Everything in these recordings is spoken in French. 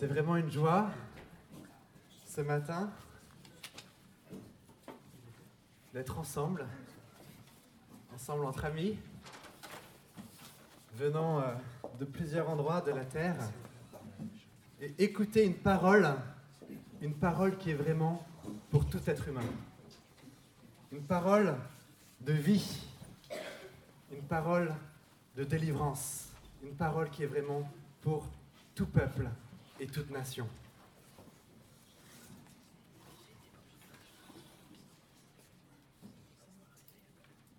C'est vraiment une joie ce matin d'être ensemble, ensemble entre amis, venant euh, de plusieurs endroits de la terre et écouter une parole, une parole qui est vraiment pour tout être humain. Une parole de vie, une parole de délivrance, une parole qui est vraiment pour tout peuple et toute nation.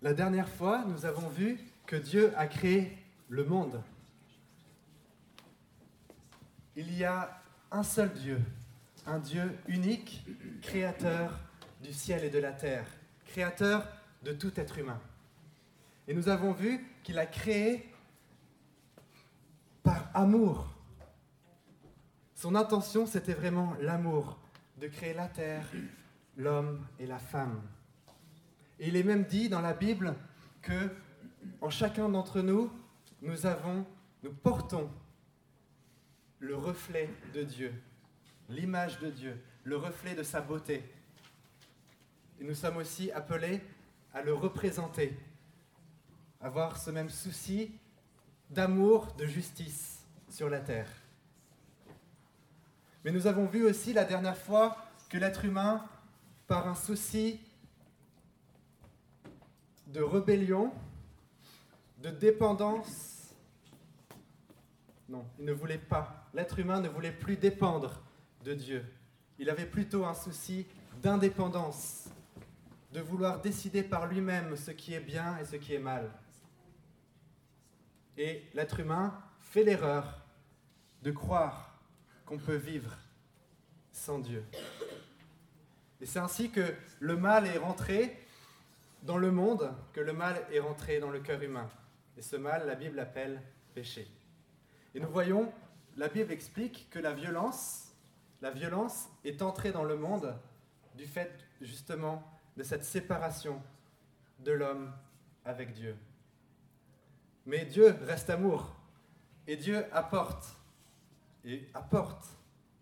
La dernière fois, nous avons vu que Dieu a créé le monde. Il y a un seul Dieu, un Dieu unique, créateur du ciel et de la terre, créateur de tout être humain. Et nous avons vu qu'il a créé par amour. Son intention, c'était vraiment l'amour, de créer la terre, l'homme et la femme. Et il est même dit dans la Bible que en chacun d'entre nous, nous avons, nous portons le reflet de Dieu, l'image de Dieu, le reflet de sa beauté. Et nous sommes aussi appelés à le représenter, avoir ce même souci d'amour, de justice sur la terre. Mais nous avons vu aussi la dernière fois que l'être humain, par un souci de rébellion, de dépendance, non, il ne voulait pas, l'être humain ne voulait plus dépendre de Dieu. Il avait plutôt un souci d'indépendance, de vouloir décider par lui-même ce qui est bien et ce qui est mal. Et l'être humain fait l'erreur de croire qu'on peut vivre sans Dieu. Et c'est ainsi que le mal est rentré dans le monde, que le mal est rentré dans le cœur humain. Et ce mal, la Bible appelle péché. Et nous voyons, la Bible explique que la violence, la violence est entrée dans le monde du fait justement de cette séparation de l'homme avec Dieu. Mais Dieu reste amour. Et Dieu apporte, et apporte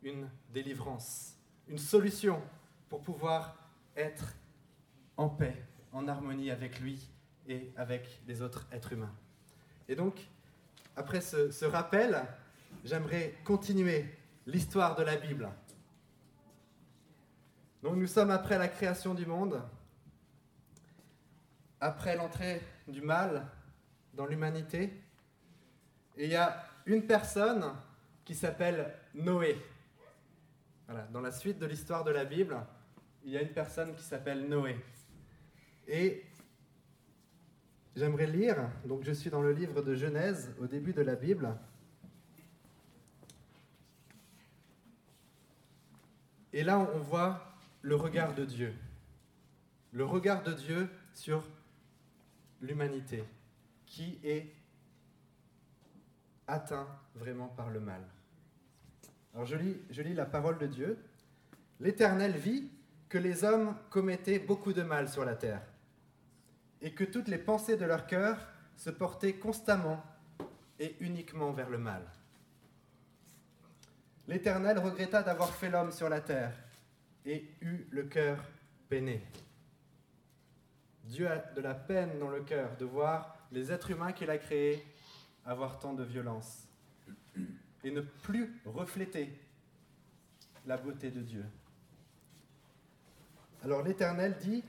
une délivrance, une solution pour pouvoir être en paix, en harmonie avec lui et avec les autres êtres humains. Et donc, après ce, rappel, j'aimerais continuer l'histoire de la Bible. Donc nous sommes après la création du monde, après l'entrée du mal dans l'humanité. Et il y a une personne qui s'appelle Noé. Voilà, dans la suite de l'histoire de la Bible, il y a une personne qui s'appelle Noé. Et j'aimerais lire, donc je suis dans le livre de Genèse, au début de la Bible. Et là, on voit le regard de Dieu. Le regard de Dieu sur l'humanité qui est atteint vraiment par le mal. Alors je lis, la parole de Dieu. L'Éternel vit que les hommes commettaient beaucoup de mal sur la terre, et que toutes les pensées de leur cœur se portaient constamment et uniquement vers le mal. L'Éternel regretta d'avoir fait l'homme sur la terre, et eut le cœur peiné. Dieu a de la peine dans le cœur de voir les êtres humains qu'il a créés avoir tant de violence et ne plus refléter la beauté de Dieu. Alors l'Éternel dit,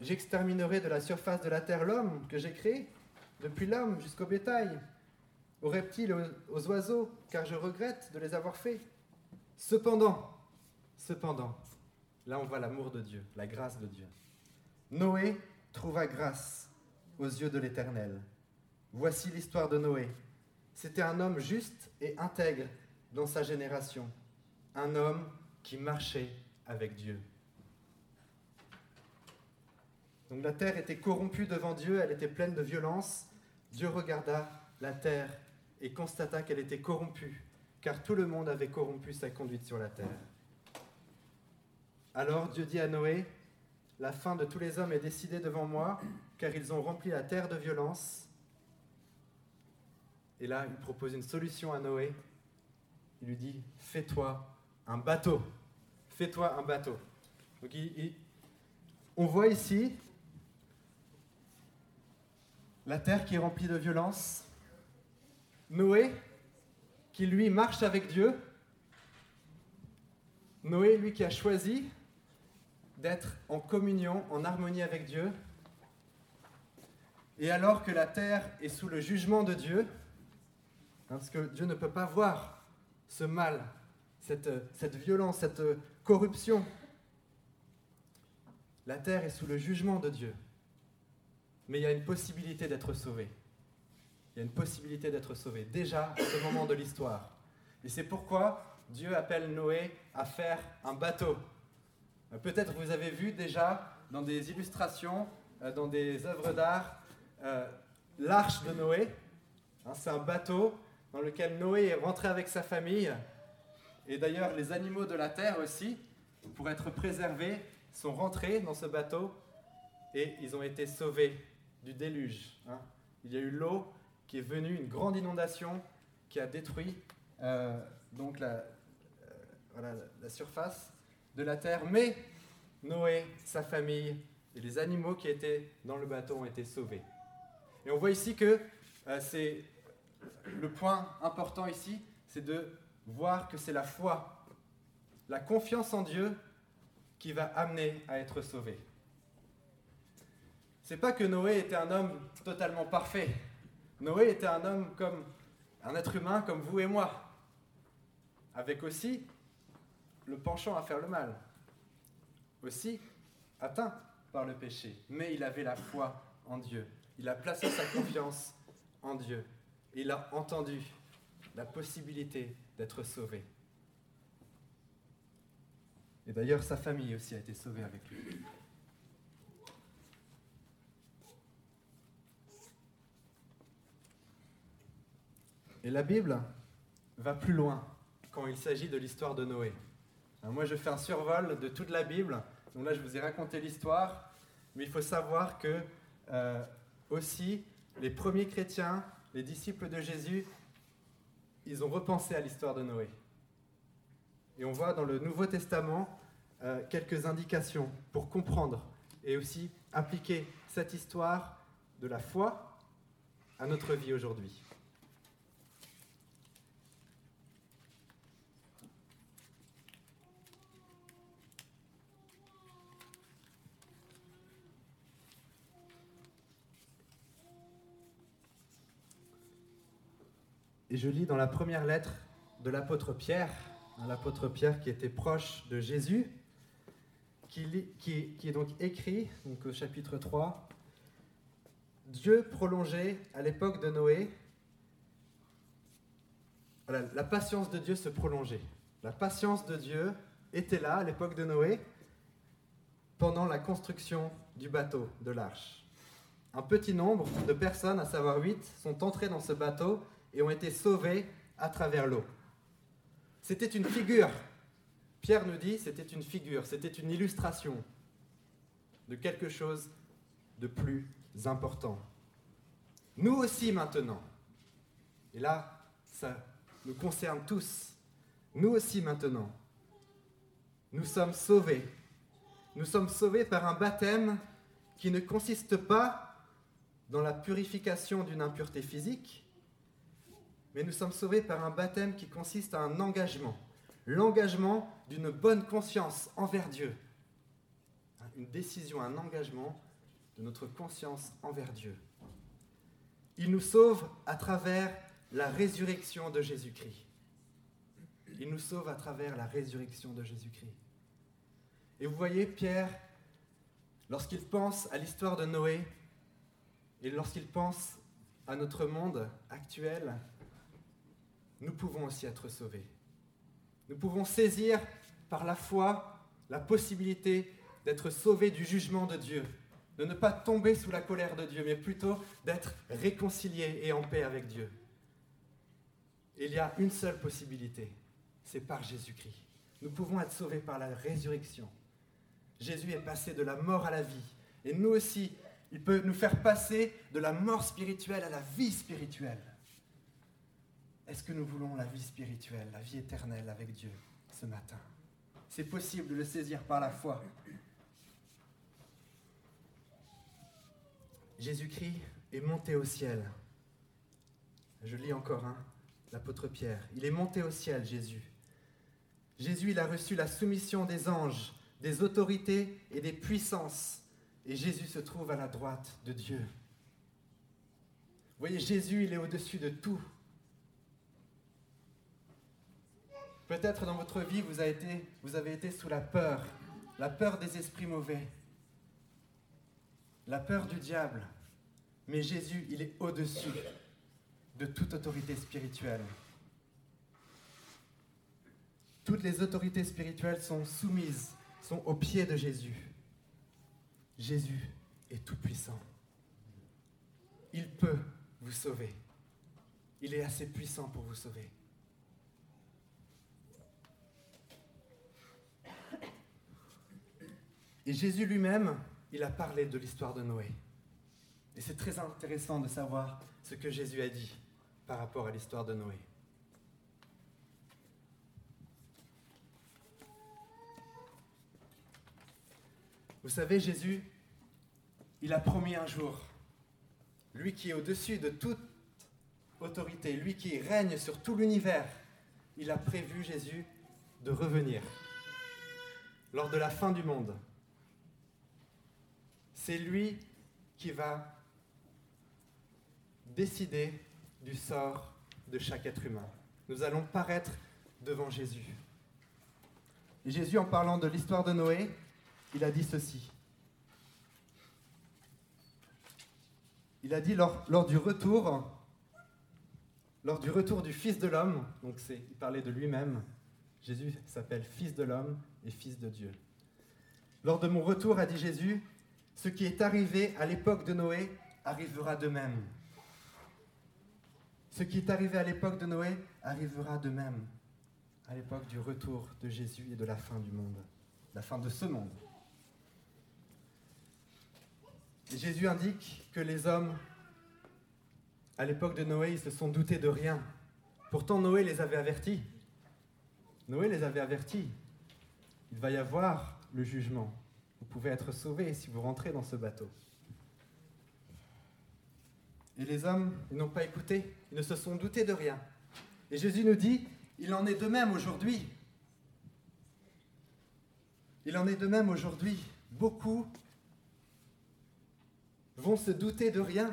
J'exterminerai de la surface de la terre l'homme que j'ai créé, depuis l'homme jusqu'au bétail, aux reptiles aux oiseaux, car je regrette de les avoir faits. Cependant, cependant, là on voit l'amour de Dieu, la grâce de Dieu. Noé trouva grâce aux yeux de l'Éternel. Voici l'histoire de Noé. C'était un homme juste et intègre dans sa génération, un homme qui marchait avec Dieu. Donc la terre était corrompue devant Dieu, elle était pleine de violence. Dieu regarda la terre et constata qu'elle était corrompue, car tout le monde avait corrompu sa conduite sur la terre. Alors Dieu dit à Noé, La fin de tous les hommes est décidée devant moi, car ils ont rempli la terre de violence. Et là, il propose une solution à Noé. il lui dit Fais-toi un bateau. Fais-toi un bateau. Donc on voit ici la terre qui est remplie de violence. Noé, qui lui marche avec Dieu. Noé, lui qui a choisi d'être en communion, en harmonie avec Dieu. Et alors que la terre est sous le jugement de Dieu, parce que Dieu ne peut pas voir ce mal, cette, violence, cette corruption, la terre est sous le jugement de Dieu. Mais il y a une possibilité d'être sauvé. Il y a une possibilité d'être sauvé, déjà à ce moment de l'histoire. Et c'est pourquoi Dieu appelle Noé à faire un bateau. Euh, peut-être vous avez vu déjà dans des illustrations, euh, dans des œuvres d'art, euh, l'arche de Noé. Hein, c'est un bateau dans lequel Noé est rentré avec sa famille. Et d'ailleurs, les animaux de la terre aussi, pour être préservés, sont rentrés dans ce bateau et ils ont été sauvés du déluge. Hein. Il y a eu l'eau qui est venue, une grande inondation qui a détruit euh, donc la, euh, la surface de la terre. Mais Noé, sa famille et les animaux qui étaient dans le bateau ont été sauvés. Et on voit ici que euh, c'est le point important ici, c'est de voir que c'est la foi, la confiance en Dieu qui va amener à être sauvé. C'est pas que Noé était un homme totalement parfait. Noé était un homme comme un être humain comme vous et moi, avec aussi le penchant à faire le mal, aussi atteint par le péché. Mais il avait la foi en Dieu. Il a placé sa confiance en Dieu. Il a entendu la possibilité d'être sauvé. Et d'ailleurs, sa famille aussi a été sauvée avec lui. Et la Bible va plus loin quand il s'agit de l'histoire de Noé. moi, je fais un survol de toute la Bible. Donc là, je vous ai raconté l'histoire, mais il faut savoir que euh, aussi les premiers chrétiens, les disciples de Jésus, ils ont repensé à l'histoire de Noé. Et on voit dans le Nouveau Testament euh, quelques indications pour comprendre et aussi appliquer cette histoire de la foi à notre vie aujourd'hui. Et je lis dans la première lettre de l'apôtre Pierre, l'apôtre Pierre qui était proche de Jésus, qui, est donc écrit donc au chapitre 3, Dieu prolongeait à l'époque de Noé, la patience de Dieu se prolongeait. La patience de Dieu était là à l'époque de Noé pendant la construction du bateau, de l'arche. Un petit nombre de personnes, à savoir huit, sont entrées dans ce bateau et ont été sauvés à travers l'eau. C'était une figure. Pierre nous dit, c'était une figure, c'était une illustration de quelque chose de plus important. Nous aussi maintenant, et là, ça nous concerne tous, nous aussi maintenant, nous sommes sauvés. Nous sommes sauvés par un baptême qui ne consiste pas dans la purification d'une impureté physique, mais nous sommes sauvés par un baptême qui consiste à un engagement, l'engagement d'une bonne conscience envers Dieu. Une décision, un engagement de notre conscience envers Dieu. Il nous sauve à travers la résurrection de Jésus-Christ. Il nous sauve à travers la résurrection de Jésus-Christ. Et vous voyez, Pierre, lorsqu'il pense à l'histoire de Noé et lorsqu'il pense à notre monde actuel, nous pouvons aussi être sauvés. Nous pouvons saisir par la foi la possibilité d'être sauvés du jugement de Dieu, de ne pas tomber sous la colère de Dieu, mais plutôt d'être réconciliés et en paix avec Dieu. Il y a une seule possibilité, c'est par Jésus-Christ. Nous pouvons être sauvés par la résurrection. Jésus est passé de la mort à la vie. Et nous aussi, il peut nous faire passer de la mort spirituelle à la vie spirituelle. Est-ce que nous voulons la vie spirituelle, la vie éternelle avec Dieu ce matin? C'est possible de le saisir par la foi. Jésus-Christ est monté au ciel. Je lis encore hein, l'apôtre Pierre. Il est monté au ciel, Jésus. Jésus, il a reçu la soumission des anges, des autorités et des puissances. Et Jésus se trouve à la droite de Dieu. Vous voyez, Jésus, il est au-dessus de tout. Peut-être dans votre vie, vous avez, été, sous la peur, la peur des esprits mauvais, la peur du diable. Mais Jésus, il est au-dessus de toute autorité spirituelle. Toutes les autorités spirituelles sont soumises, sont au pied de Jésus. Jésus est tout-puissant. Il peut vous sauver. Il est assez puissant pour vous sauver. Et Jésus lui-même, il a parlé de l'histoire de Noé. Et c'est très intéressant de savoir ce que Jésus a dit par rapport à l'histoire de Noé. Vous savez, Jésus, il a promis un jour, lui qui est au-dessus de toute autorité, lui qui règne sur tout l'univers, il a prévu, Jésus, de revenir lors de la fin du monde. C'est lui qui va décider du sort de chaque être humain. Nous allons paraître devant Jésus. Et Jésus, en parlant de l'histoire de Noé, il a dit ceci. Il a dit lors, du retour, lors du retour du Fils de l'homme, donc c'est, il parlait de lui-même, Jésus s'appelle Fils de l'homme et Fils de Dieu. Lors de mon retour, a dit Jésus, ce qui est arrivé à l'époque de Noé arrivera de même. Ce qui est arrivé à l'époque de Noé arrivera de même à l'époque du retour de Jésus et de la fin du monde, la fin de ce monde. Jésus indique que les hommes, à l'époque de Noé, ils se sont doutés de rien. Pourtant, Noé les avait avertis. Noé les avait avertis. Il va y avoir le jugement. Vous pouvez être sauvés si vous rentrez dans ce bateau. Et les hommes, ils n'ont pas écouté, ils ne se sont doutés de rien. Et Jésus nous dit, il en est de même aujourd'hui. Il en est de même aujourd'hui. Beaucoup vont se douter de rien.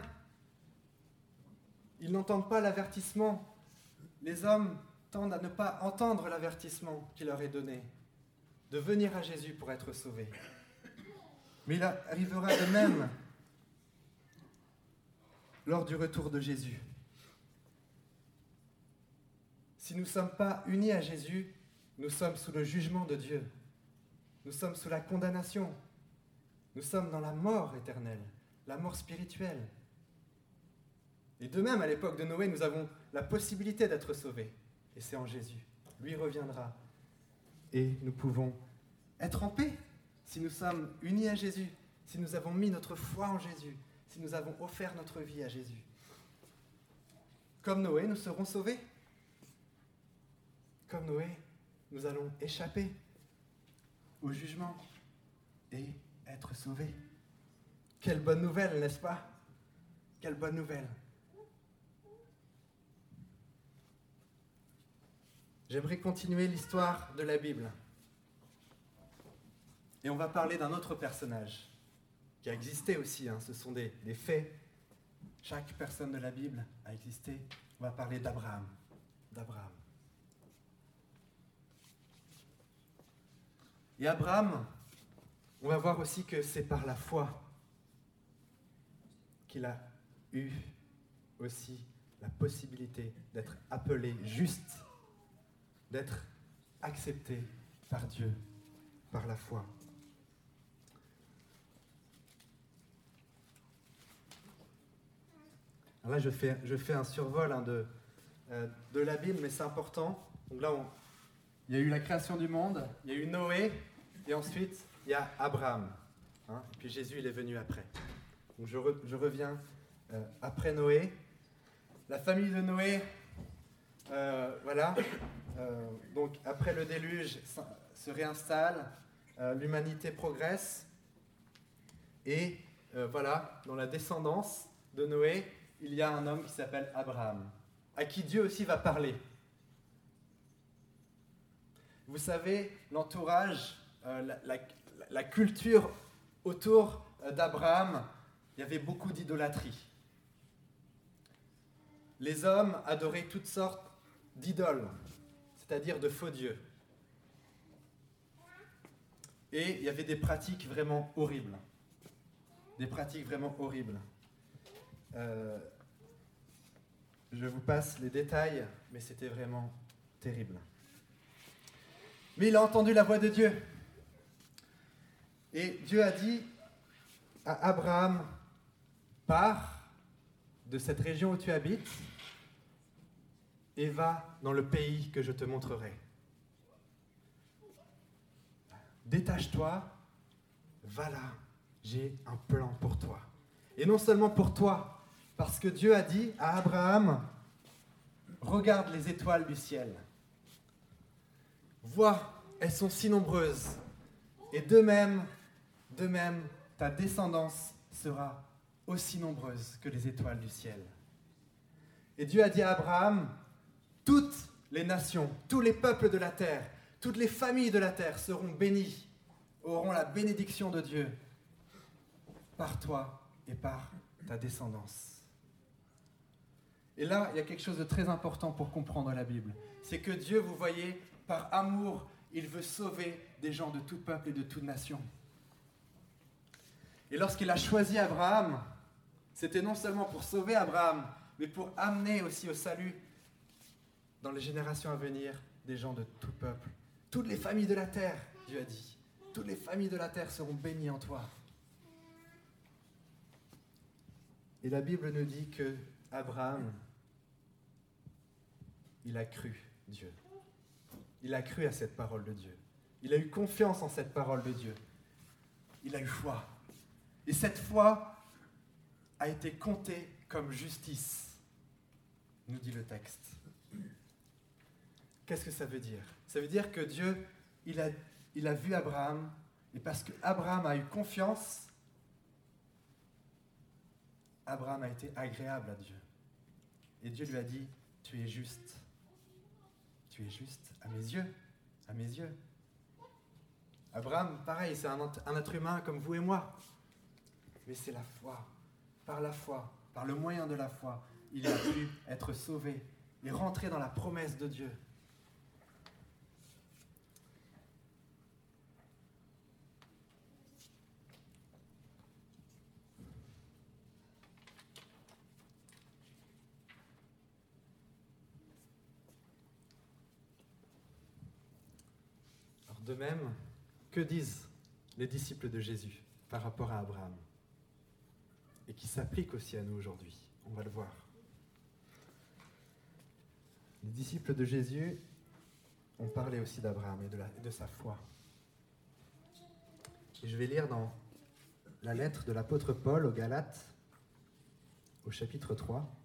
Ils n'entendent pas l'avertissement. Les hommes tendent à ne pas entendre l'avertissement qui leur est donné, de venir à Jésus pour être sauvés. Mais il arrivera de même lors du retour de Jésus. Si nous ne sommes pas unis à Jésus, nous sommes sous le jugement de Dieu. Nous sommes sous la condamnation. Nous sommes dans la mort éternelle, la mort spirituelle. Et de même, à l'époque de Noé, nous avons la possibilité d'être sauvés. Et c'est en Jésus. Lui reviendra. Et nous pouvons être en paix si nous sommes unis à Jésus, si nous avons mis notre foi en Jésus, si nous avons offert notre vie à Jésus. Comme Noé, nous serons sauvés. Comme Noé, nous allons échapper au jugement et être sauvés. Quelle bonne nouvelle, n'est-ce pas? Quelle bonne nouvelle. J'aimerais continuer l'histoire de la Bible. Et on va parler d'un autre personnage qui a existé aussi. Hein. Ce sont des, faits. Chaque personne de la Bible a existé. On va parler. D'Abraham. Et Abraham, on va voir aussi que c'est par la foi qu'il a eu aussi la possibilité d'être appelé juste, d'être accepté par Dieu, par la foi. Là, je fais, un survol hein, de, euh, de la Bible, mais c'est important. Donc là, il y a eu la création du monde, il y a eu Noé, et ensuite, il y a Abraham. Hein, et puis Jésus, il est venu après. Donc je, re, je reviens euh, après Noé. La famille de Noé, euh, voilà, euh, donc après le déluge se réinstalle, l'humanité progresse, et voilà, dans la descendance de Noé, il y a un homme qui s'appelle Abraham, à qui Dieu aussi va parler. Vous savez, l'entourage, la, culture autour d'Abraham, il y avait beaucoup d'idolâtrie. Les hommes adoraient toutes sortes d'idoles, c'est-à-dire de faux dieux. Et il y avait des pratiques vraiment horribles. Des pratiques vraiment horribles. Euh, je vous passe les détails, mais c'était vraiment terrible. Mais il a entendu la voix de Dieu. Et Dieu a dit à Abraham, pars de cette région où tu habites et va dans le pays que je te montrerai. Détache-toi, va là, j'ai un plan pour toi. Et non seulement pour toi, parce que Dieu a dit à Abraham, regarde les étoiles du ciel. Vois, elles sont si nombreuses. Et de même, de même, ta descendance sera aussi nombreuse que les étoiles du ciel. Et Dieu a dit à Abraham, toutes les nations, tous les peuples de la terre, toutes les familles de la terre seront bénies, auront la bénédiction de Dieu par toi et par ta descendance. Et là, il y a quelque chose de très important pour comprendre la Bible. C'est que Dieu, vous voyez, par amour, il veut sauver des gens de tout peuple et de toute nation. Et lorsqu'il a choisi Abraham, c'était non seulement pour sauver Abraham, mais pour amener aussi au salut dans les générations à venir des gens de tout peuple. Toutes les familles de la terre, Dieu a dit, toutes les familles de la terre seront bénies en toi. Et la Bible nous dit que Abraham, il a cru Dieu. Il a cru à cette parole de Dieu. Il a eu confiance en cette parole de Dieu. Il a eu foi. Et cette foi a été comptée comme justice, nous dit le texte. Qu'est-ce que ça veut dire? Ça veut dire que Dieu, il a, a vu Abraham, et parce qu'Abraham a eu confiance, Abraham a été agréable à Dieu. Et Dieu lui a dit, tu es juste. Juste à mes yeux, à mes yeux. Abraham, pareil, c'est un, un être humain comme vous et moi. Mais c'est la foi. Par la foi, par le moyen de la foi, il a pu être sauvé et rentrer dans la promesse de Dieu. De même, que disent les disciples de Jésus par rapport à Abraham Et qui s'appliquent aussi à nous aujourd'hui? On va le voir. Les disciples de Jésus ont parlé aussi d'Abraham et de, de sa foi. Et je vais lire dans la lettre de l'apôtre Paul aux Galates, au chapitre 3.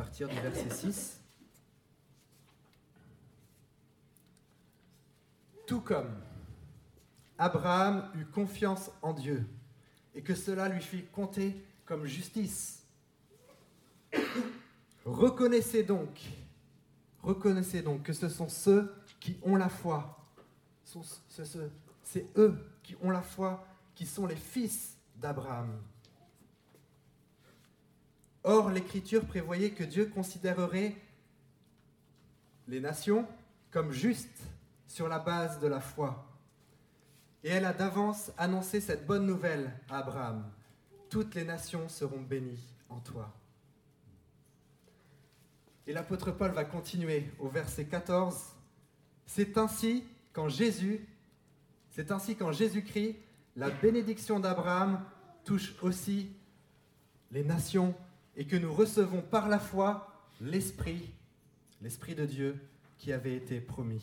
Partir du verset 6. Tout comme Abraham eut confiance en Dieu et que cela lui fit compter comme justice. Reconnaissez donc, reconnaissez donc que ce sont ceux qui ont la foi, c'est eux qui ont la foi, qui sont les fils d'Abraham. Or, l'Écriture prévoyait que Dieu considérerait les nations comme justes sur la base de la foi. Et elle a d'avance annoncé cette bonne nouvelle à Abraham. Toutes les nations seront bénies en toi. Et l'apôtre Paul va continuer au verset 14. C'est ainsi qu'en Jésus, c'est ainsi qu'en Jésus-Christ, la bénédiction d'Abraham touche aussi les nations et que nous recevons par la foi l'Esprit, l'Esprit de Dieu qui avait été promis.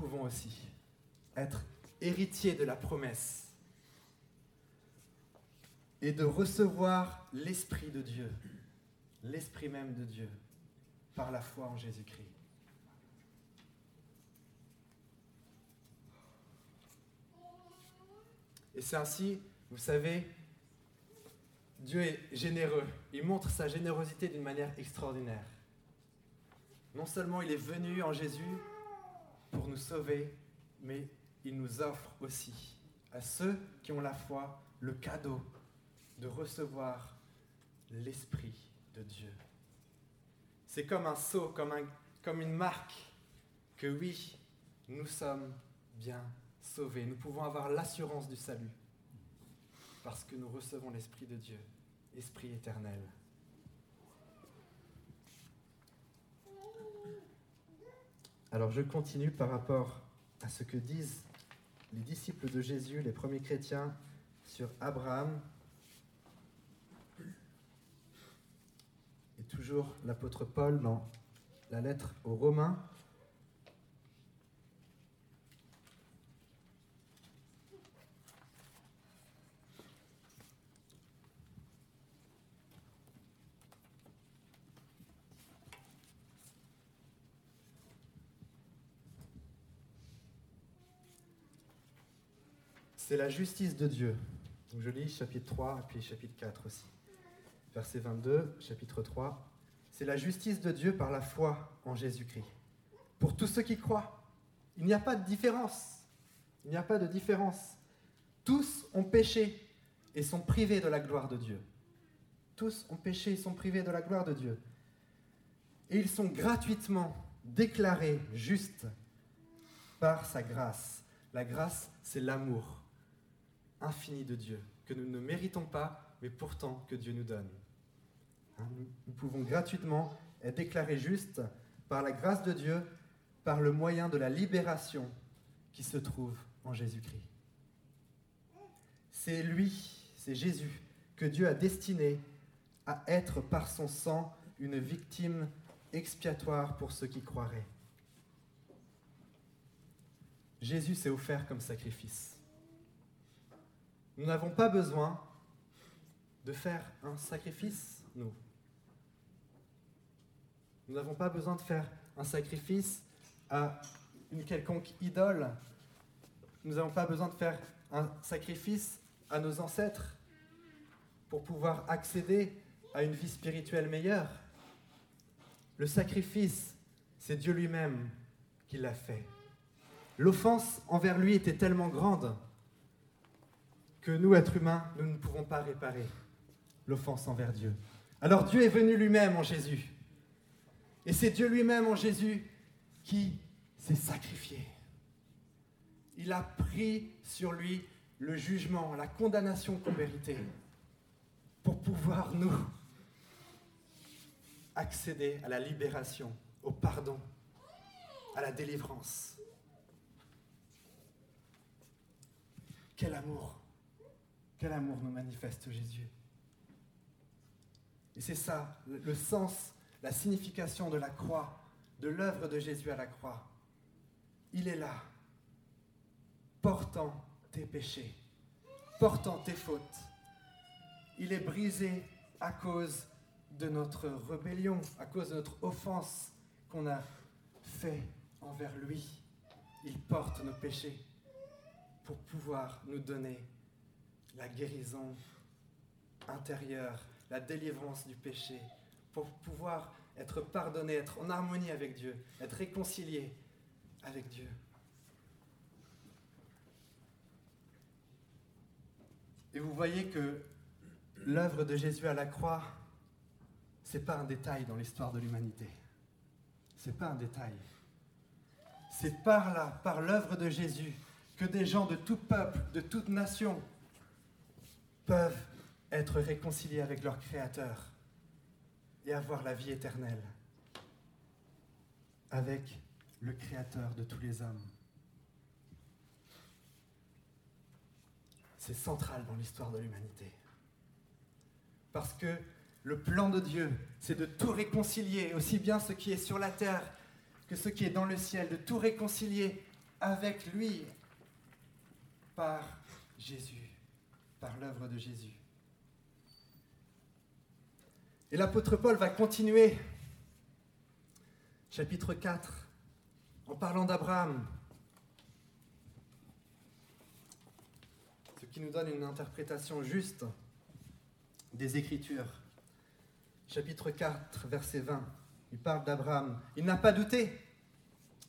pouvons aussi être héritiers de la promesse et de recevoir l'Esprit de Dieu, l'Esprit même de Dieu, par la foi en Jésus-Christ. Et c'est ainsi, vous savez, Dieu est généreux. Il montre sa générosité d'une manière extraordinaire. Non seulement il est venu en Jésus pour nous sauver, mais il nous offre aussi à ceux qui ont la foi le cadeau de recevoir l'Esprit de Dieu. C'est comme un sceau, comme, comme une marque que oui, nous sommes bien sauvés. Nous pouvons avoir l'assurance du salut parce que nous recevons l'Esprit de Dieu, Esprit éternel. Alors je continue par rapport à ce que disent les disciples de Jésus, les premiers chrétiens, sur Abraham. Et toujours l'apôtre Paul dans la lettre aux Romains. C'est la justice de Dieu. Donc je lis chapitre 3 et puis chapitre 4 aussi. Verset 22, chapitre 3. C'est la justice de Dieu par la foi en Jésus-Christ. Pour tous ceux qui croient, il n'y a pas de différence. Il n'y a pas de différence. Tous ont péché et sont privés de la gloire de Dieu. Tous ont péché et sont privés de la gloire de Dieu. Et ils sont gratuitement déclarés justes par sa grâce. La grâce, c'est l'amour infini de Dieu, que nous ne méritons pas, mais pourtant que Dieu nous donne. Hein, nous pouvons gratuitement être déclarés justes par la grâce de Dieu, par le moyen de la libération qui se trouve en Jésus-Christ. C'est lui, c'est Jésus, que Dieu a destiné à être par son sang une victime expiatoire pour ceux qui croiraient. Jésus s'est offert comme sacrifice. Nous n'avons pas besoin de faire un sacrifice, nous. Nous n'avons pas besoin de faire un sacrifice à une quelconque idole. Nous n'avons pas besoin de faire un sacrifice à nos ancêtres pour pouvoir accéder à une vie spirituelle meilleure. Le sacrifice, c'est Dieu lui-même qui l'a fait. L'offense envers lui était tellement grande nous, êtres humains, nous ne pouvons pas réparer l'offense envers Dieu. Alors Dieu est venu lui-même en Jésus. Et c'est Dieu lui-même en Jésus qui s'est sacrifié. Il a pris sur lui le jugement, la condamnation qu'on méritait, pour pouvoir nous accéder à la libération, au pardon, à la délivrance. Quel amour quel amour nous manifeste Jésus. Et c'est ça, le sens, la signification de la croix, de l'œuvre de Jésus à la croix. Il est là, portant tes péchés, portant tes fautes. Il est brisé à cause de notre rébellion, à cause de notre offense qu'on a fait envers lui. Il porte nos péchés pour pouvoir nous donner la guérison intérieure, la délivrance du péché, pour pouvoir être pardonné, être en harmonie avec Dieu, être réconcilié avec Dieu. Et vous voyez que l'œuvre de Jésus à la croix, ce n'est pas un détail dans l'histoire de l'humanité. Ce n'est pas un détail. C'est par là, par l'œuvre de Jésus, que des gens de tout peuple, de toute nation, peuvent être réconciliés avec leur Créateur et avoir la vie éternelle avec le Créateur de tous les hommes. C'est central dans l'histoire de l'humanité. Parce que le plan de Dieu, c'est de tout réconcilier, aussi bien ce qui est sur la terre que ce qui est dans le ciel, de tout réconcilier avec lui par Jésus, par l'œuvre de Jésus. Et l'apôtre Paul va continuer, chapitre 4, en parlant d'Abraham, ce qui nous donne une interprétation juste des Écritures. Chapitre 4, verset 20, il parle d'Abraham. Il n'a pas douté,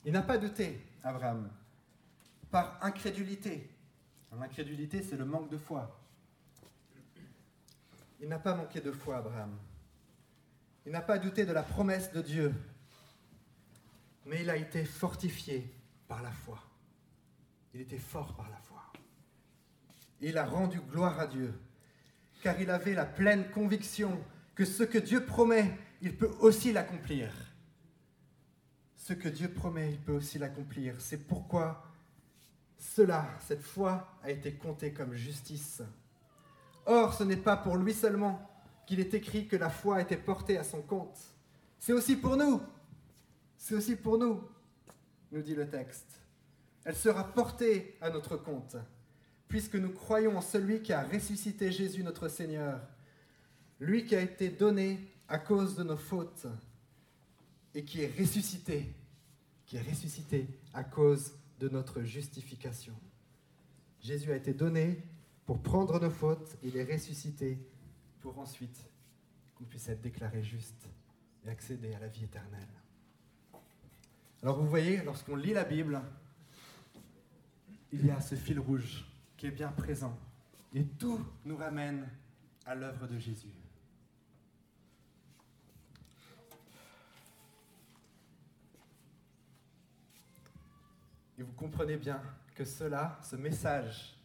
il n'a pas douté, Abraham, par incrédulité. L'incrédulité, c'est le manque de foi. Il n'a pas manqué de foi, Abraham. Il n'a pas douté de la promesse de Dieu, mais il a été fortifié par la foi. Il était fort par la foi. il a rendu gloire à Dieu, car il avait la pleine conviction que ce que Dieu promet, il peut aussi l'accomplir. Ce que Dieu promet, il peut aussi l'accomplir. C'est pourquoi cela, cette foi, a été comptée comme justice. Or, ce n'est pas pour lui seulement qu'il est écrit que la foi a été portée à son compte. C'est aussi pour nous. C'est aussi pour nous, nous dit le texte. Elle sera portée à notre compte, puisque nous croyons en celui qui a ressuscité Jésus notre Seigneur, lui qui a été donné à cause de nos fautes et qui est ressuscité, qui est ressuscité à cause de notre justification. Jésus a été donné pour prendre nos fautes, il est ressuscité pour ensuite qu'on puisse être déclaré juste et accéder à la vie éternelle. Alors vous voyez, lorsqu'on lit la Bible, il y a ce fil rouge qui est bien présent. Et tout nous ramène à l'œuvre de Jésus. Et vous comprenez bien que cela, ce message,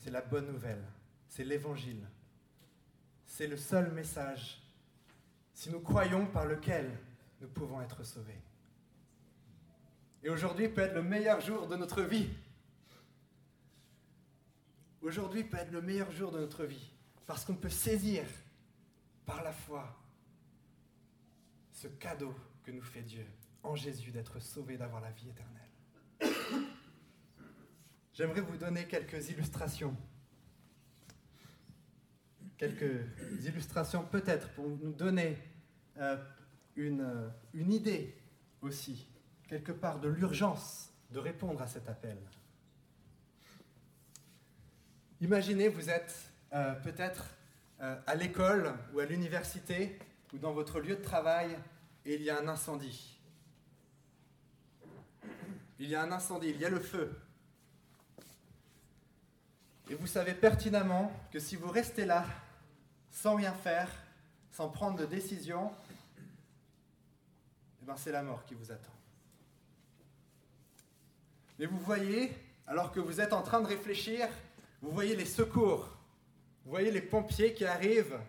c'est la bonne nouvelle, c'est l'évangile. C'est le seul message, si nous croyons, par lequel nous pouvons être sauvés. Et aujourd'hui peut être le meilleur jour de notre vie. Aujourd'hui peut être le meilleur jour de notre vie, parce qu'on peut saisir par la foi ce cadeau que nous fait Dieu en Jésus d'être sauvé, d'avoir la vie éternelle. J'aimerais vous donner quelques illustrations quelques illustrations peut-être pour nous donner euh, une, euh, une idée aussi, quelque part, de l'urgence de répondre à cet appel. Imaginez, vous êtes euh, peut-être à l'école ou à l'université ou dans votre lieu de travail et il y a un incendie. Il y a un incendie, il y a le feu. Et vous savez pertinemment que si vous restez là sans rien faire, sans prendre de décision, eh ben c'est la mort qui vous attend. Mais vous voyez, alors que vous êtes en train de réfléchir, vous voyez les secours, vous voyez les pompiers qui arrivent,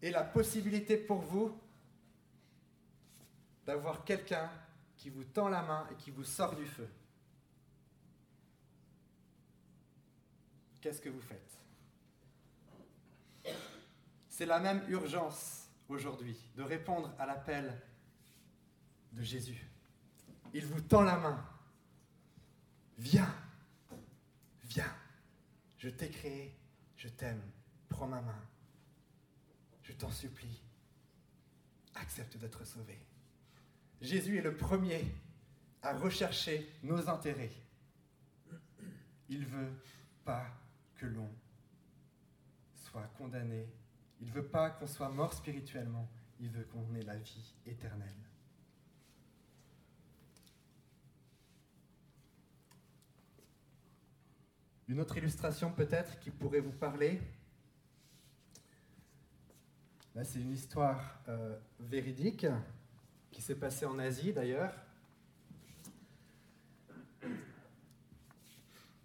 et la possibilité pour vous d'avoir quelqu'un qui vous tend la main et qui vous sort du feu. Qu'est-ce que vous faites? C'est la même urgence aujourd'hui de répondre à l'appel de Jésus. Il vous tend la main. Viens, viens. Je t'ai créé, je t'aime. Prends ma main. Je t'en supplie. Accepte d'être sauvé. Jésus est le premier à rechercher nos intérêts. Il veut pas que l'on soit condamné il ne veut pas qu'on soit mort spirituellement, il veut qu'on ait la vie éternelle. Une autre illustration peut-être qui pourrait vous parler, là c'est une histoire euh, véridique qui s'est passée en Asie d'ailleurs.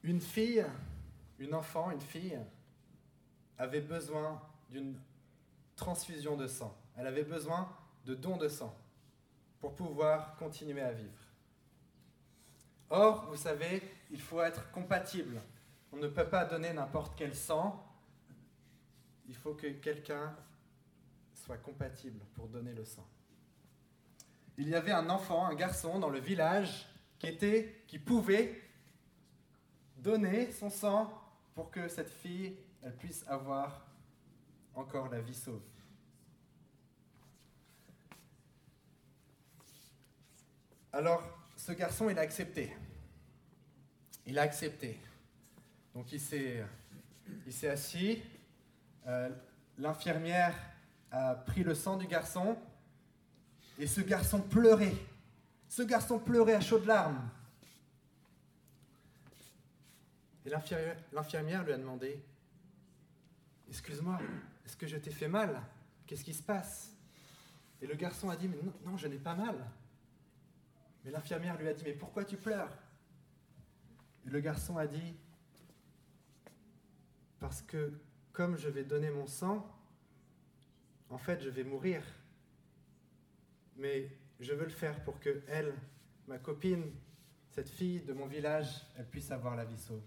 Une fille, une enfant, une fille, avait besoin d'une transfusion de sang. Elle avait besoin de dons de sang pour pouvoir continuer à vivre. Or, vous savez, il faut être compatible. On ne peut pas donner n'importe quel sang. Il faut que quelqu'un soit compatible pour donner le sang. Il y avait un enfant, un garçon dans le village qui, qui pouvait donner son sang pour que cette fille puisse avoir encore la vie sauve. Alors, ce garçon, il a accepté. Il a accepté. Donc, il s'est, il s'est assis. Euh, l'infirmière a pris le sang du garçon. Et ce garçon pleurait. Ce garçon pleurait à chaudes larmes. Et l'infirmière lui a demandé Excuse-moi, est-ce que je t'ai fait mal? Qu'est-ce qui se passe? Et le garçon a dit non je n'ai pas mal. Mais l'infirmière lui a dit Mais pourquoi tu pleures? Et le garçon a dit Parce que comme je vais donner mon sang, en fait je vais mourir. Mais je veux le faire pour que elle, ma copine, cette fille de mon village, elle puisse avoir la vie sauve.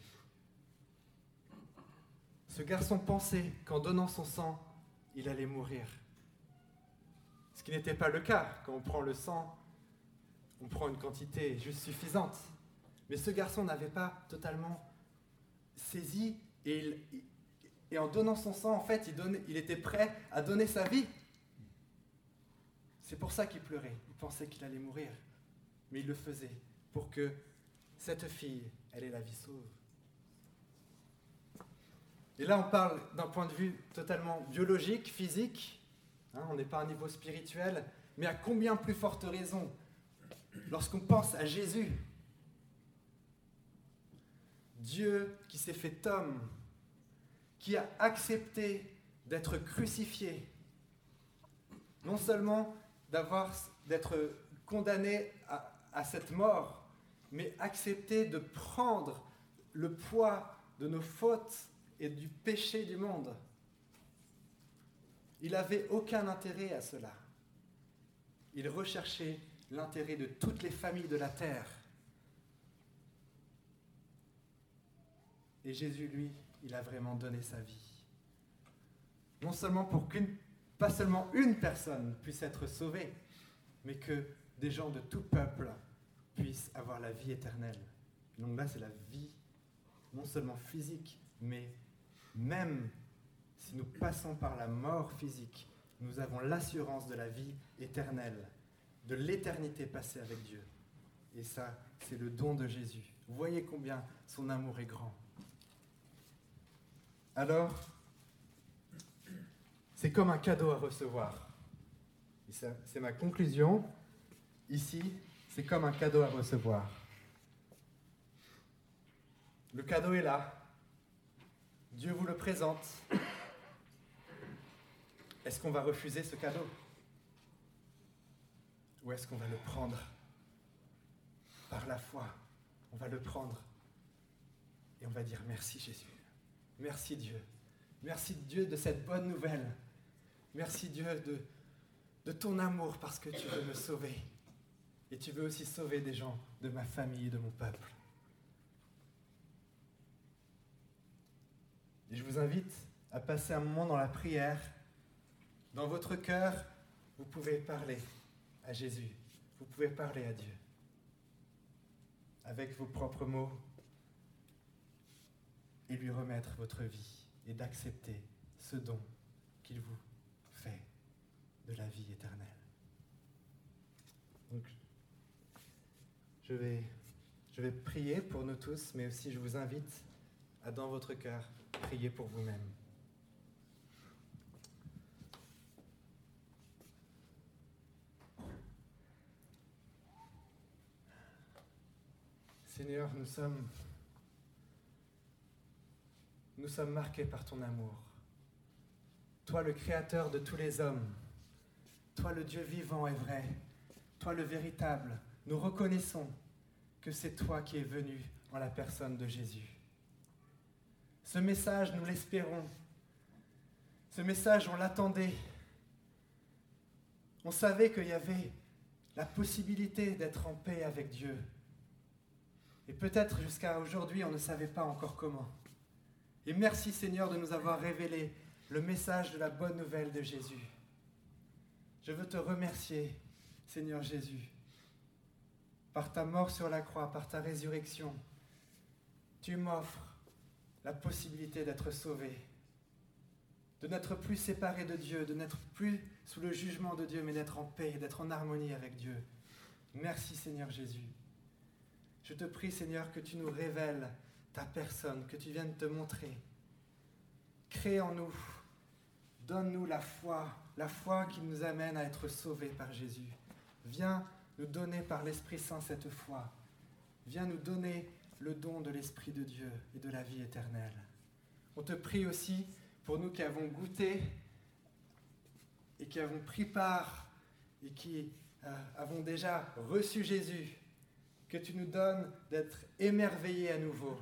Ce garçon pensait qu'en donnant son sang, il allait mourir. Ce qui n'était pas le cas. Quand on prend le sang, on prend une quantité juste suffisante. Mais ce garçon n'avait pas totalement saisi et, en donnant son sang, en fait, il, il était prêt à donner sa vie. C'est pour ça qu'il pleurait. Il pensait qu'il allait mourir. Mais il le faisait pour que cette fille, elle ait la vie sauve. Et là, on parle d'un point de vue totalement biologique, physique. Hein, on n'est pas à un niveau spirituel. Mais à combien plus forte raison lorsqu'on pense à Jésus? Dieu qui s'est fait homme, qui a accepté d'être crucifié, non seulement d'être condamné à, à cette mort, mais accepté de prendre le poids de nos fautes et du péché du monde. Il n'avait aucun intérêt à cela. Il recherchait l'intérêt de toutes les familles de la terre. Et Jésus, lui, il a vraiment donné sa vie. Non seulement pour qu'une, pas seulement une personne puisse être sauvée, mais que des gens de tout peuple puissent avoir la vie éternelle. Donc là, c'est la vie, non seulement physique, mais même si nous passons par la mort physique, nous avons l'assurance de la vie éternelle, de l'éternité passée avec Dieu. Et ça, c'est le don de Jésus. Vous voyez combien son amour est grand. Alors, c'est comme un cadeau à recevoir. C'est ma conclusion. Ici, c'est comme un cadeau à recevoir. Le cadeau est là. Dieu vous le présente. Est-ce qu'on va refuser ce cadeau? Ou est-ce qu'on va le prendre par la foi? On va le prendre et on va dire merci Jésus. Merci Dieu. Merci Dieu de cette bonne nouvelle. Merci Dieu de, de ton amour parce que tu veux me sauver. Et tu veux aussi sauver des gens de ma famille et de mon peuple. Et je vous invite à passer un moment dans la prière. Dans votre cœur, vous pouvez parler à Jésus. Vous pouvez parler à Dieu. Avec vos propres mots. Et lui remettre votre vie. Et d'accepter ce don qu'il vous fait de la vie éternelle. Donc, je vais, je vais prier pour nous tous, mais aussi je vous invite à, dans votre cœur, prier pour vous-même. Seigneur, nous sommes, nous sommes marqués par ton amour. Toi, le Créateur de tous les hommes, toi, le Dieu vivant et vrai, toi, le véritable, nous reconnaissons que c'est toi qui es venu en la personne de Jésus. Ce message, nous l'espérons. Ce message, on l'attendait. On savait qu'il y avait la possibilité d'être en paix avec Dieu. Et peut-être jusqu'à aujourd'hui, on ne savait pas encore comment. Et merci Seigneur de nous avoir révélé le message de la bonne nouvelle de Jésus. Je veux te remercier, Seigneur Jésus, par ta mort sur la croix, par ta résurrection, tu m'offres la possibilité d'être sauvé, de n'être plus séparé de Dieu, de n'être plus sous le jugement de Dieu, mais d'être en paix, d'être en harmonie avec Dieu. Merci Seigneur Jésus. Je te prie Seigneur que tu nous révèles ta personne, que tu viennes te montrer. Crée en nous, donne-nous la foi, la foi qui nous amène à être sauvés par Jésus. Viens nous donner par l'Esprit Saint cette foi. Viens nous donner le don de l'Esprit de Dieu et de la vie éternelle. On te prie aussi pour nous qui avons goûté et qui avons pris part et qui euh, avons déjà reçu Jésus, que tu nous donnes d'être émerveillés à nouveau,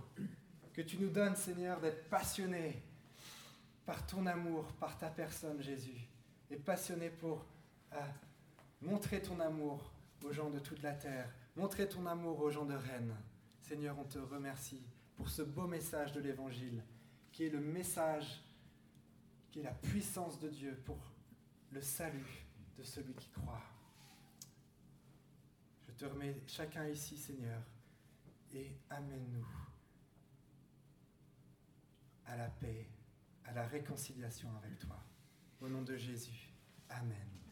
que tu nous donnes, Seigneur, d'être passionnés par ton amour, par ta personne, Jésus, et passionnés pour euh, montrer ton amour aux gens de toute la terre, montrer ton amour aux gens de Rennes. Seigneur, on te remercie pour ce beau message de l'Évangile, qui est le message, qui est la puissance de Dieu pour le salut de celui qui croit. Je te remets chacun ici, Seigneur, et amène-nous à la paix, à la réconciliation avec toi. Au nom de Jésus. Amen.